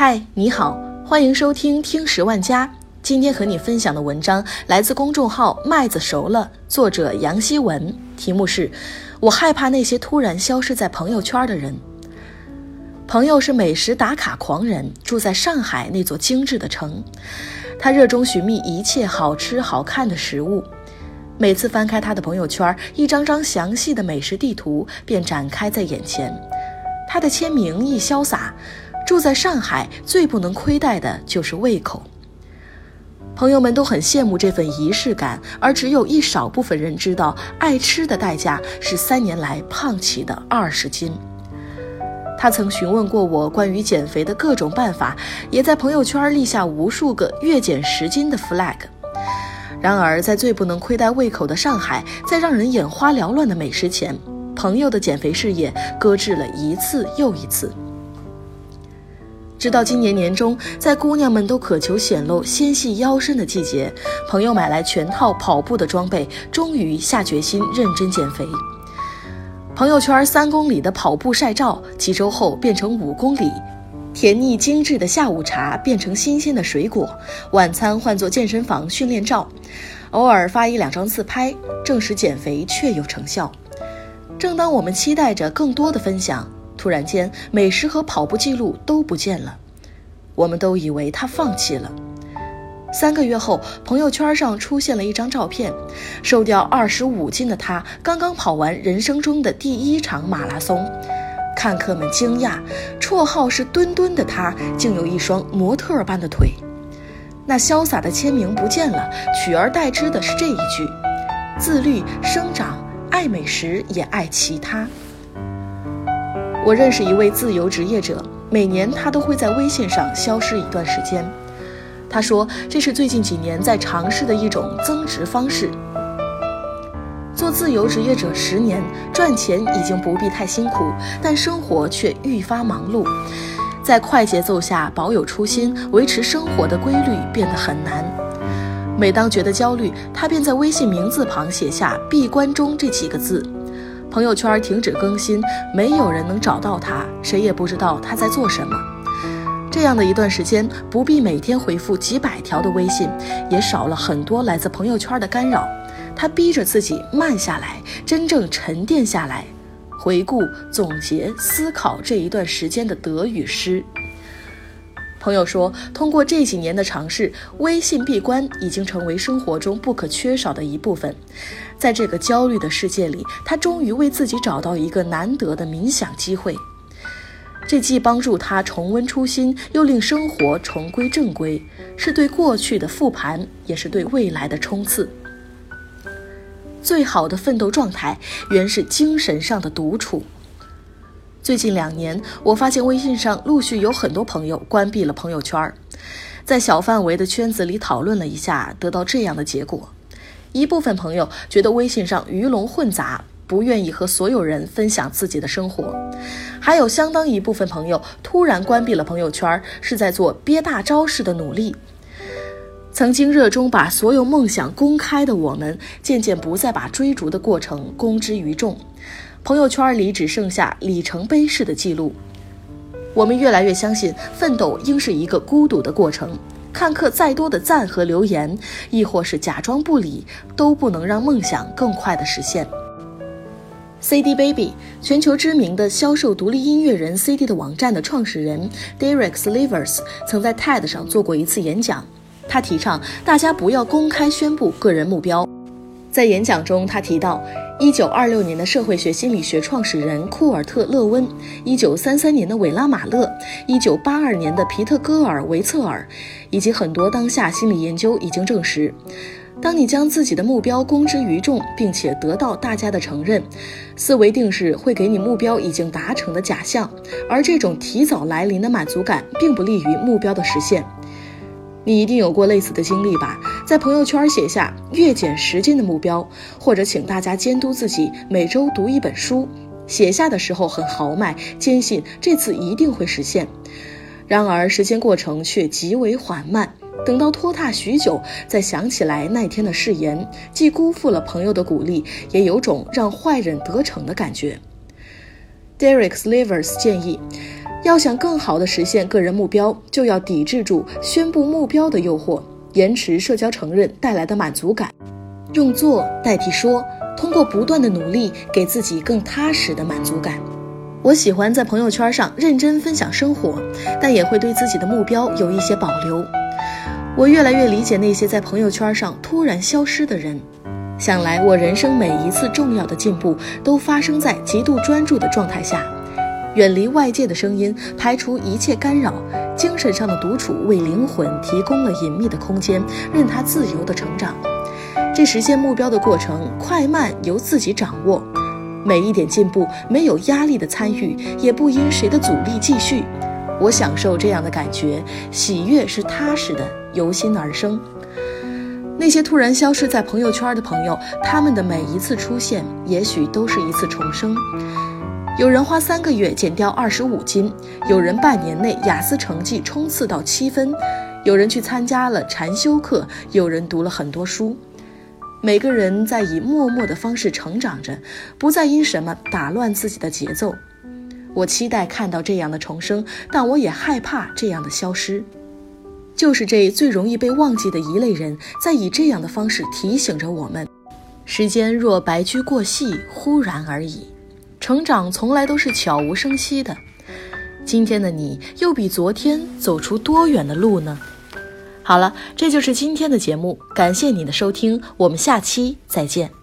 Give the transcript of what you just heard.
嗨，你好，欢迎收听听十万加。今天和你分享的文章来自公众号麦子熟了，作者杨希文，题目是“我害怕那些突然消失在朋友圈的人”。朋友是美食打卡狂人，住在上海那座精致的城，他热衷寻觅一切好吃好看的食物。每次翻开他的朋友圈，一张张详细的美食地图便展开在眼前。他的签名亦潇洒。住在上海，最不能亏待的就是胃口。朋友们都很羡慕这份仪式感，而只有一少部分人知道，爱吃的代价是三年来胖起的二十斤。他曾询问过我关于减肥的各种办法，也在朋友圈立下无数个月减十斤的 flag。然而，在最不能亏待胃口的上海，在让人眼花缭乱的美食前，朋友的减肥事业搁置了一次又一次。直到今年年中，在姑娘们都渴求显露纤细腰身的季节，朋友买来全套跑步的装备，终于下决心认真减肥。朋友圈三公里的跑步晒照，几周后变成五公里；甜腻精致的下午茶变成新鲜的水果；晚餐换作健身房训练照，偶尔发一两张自拍，证实减肥确有成效。正当我们期待着更多的分享。突然间，美食和跑步记录都不见了，我们都以为他放弃了。三个月后，朋友圈上出现了一张照片，瘦掉二十五斤的他刚刚跑完人生中的第一场马拉松。看客们惊讶，绰号是“墩墩”的他竟有一双模特般的腿。那潇洒的签名不见了，取而代之的是这一句：自律、生长、爱美食，也爱其他。我认识一位自由职业者，每年他都会在微信上消失一段时间。他说，这是最近几年在尝试的一种增值方式。做自由职业者十年，赚钱已经不必太辛苦，但生活却愈发忙碌。在快节奏下保有初心，维持生活的规律变得很难。每当觉得焦虑，他便在微信名字旁写下“闭关中”这几个字。朋友圈停止更新，没有人能找到他，谁也不知道他在做什么。这样的一段时间，不必每天回复几百条的微信，也少了很多来自朋友圈的干扰。他逼着自己慢下来，真正沉淀下来，回顾、总结、思考这一段时间的得与失。朋友说，通过这几年的尝试，微信闭关已经成为生活中不可缺少的一部分。在这个焦虑的世界里，他终于为自己找到一个难得的冥想机会。这既帮助他重温初心，又令生活重归正规，是对过去的复盘，也是对未来的冲刺。最好的奋斗状态，原是精神上的独处。最近两年，我发现微信上陆续有很多朋友关闭了朋友圈，在小范围的圈子里讨论了一下，得到这样的结果：一部分朋友觉得微信上鱼龙混杂，不愿意和所有人分享自己的生活；还有相当一部分朋友突然关闭了朋友圈，是在做憋大招式的努力。曾经热衷把所有梦想公开的我们，渐渐不再把追逐的过程公之于众。朋友圈里只剩下里程碑式的记录。我们越来越相信，奋斗应是一个孤独的过程。看客再多的赞和留言，亦或是假装不理，都不能让梦想更快的实现。CD Baby，全球知名的销售独立音乐人 CD 的网站的创始人 Derek Slivers 曾在 TED 上做过一次演讲，他提倡大家不要公开宣布个人目标。在演讲中，他提到。一九二六年的社会学心理学创始人库尔特·勒温，一九三三年的韦拉·马勒，一九八二年的皮特·戈尔维策尔，以及很多当下心理研究已经证实，当你将自己的目标公之于众，并且得到大家的承认，思维定式会给你目标已经达成的假象，而这种提早来临的满足感并不利于目标的实现。你一定有过类似的经历吧？在朋友圈写下月减十斤的目标，或者请大家监督自己每周读一本书。写下的时候很豪迈，坚信这次一定会实现。然而时间过程却极为缓慢。等到拖沓许久，再想起来那天的誓言，既辜负了朋友的鼓励，也有种让坏人得逞的感觉。Derek Slivers 建议。要想更好的实现个人目标，就要抵制住宣布目标的诱惑，延迟社交承认带来的满足感，用做代替说，通过不断的努力，给自己更踏实的满足感。我喜欢在朋友圈上认真分享生活，但也会对自己的目标有一些保留。我越来越理解那些在朋友圈上突然消失的人。想来，我人生每一次重要的进步，都发生在极度专注的状态下，远离外界的声音，排除一切干扰，精神上的独处为灵魂提供了隐秘的空间，任它自由的成长。这实现目标的过程，快慢由自己掌握。每一点进步没有压力的参与，也不因谁的阻力继续。我享受这样的感觉，喜悦是踏实的，由心而生。那些突然消失在朋友圈的朋友，他们的每一次出现，也许都是一次重生。有人花三个月减掉二十五斤，有人半年内雅思成绩冲刺到七分，有人去参加了禅修课，有人读了很多书。每个人在以默默的方式成长着，不再因什么打乱自己的节奏。我期待看到这样的重生，但我也害怕这样的消失。就是这最容易被忘记的一类人，在以这样的方式提醒着我们：时间若白驹过隙，忽然而已。成长从来都是悄无声息的。今天的你，又比昨天走出多远的路呢？好了，这就是今天的节目，感谢你的收听，我们下期再见。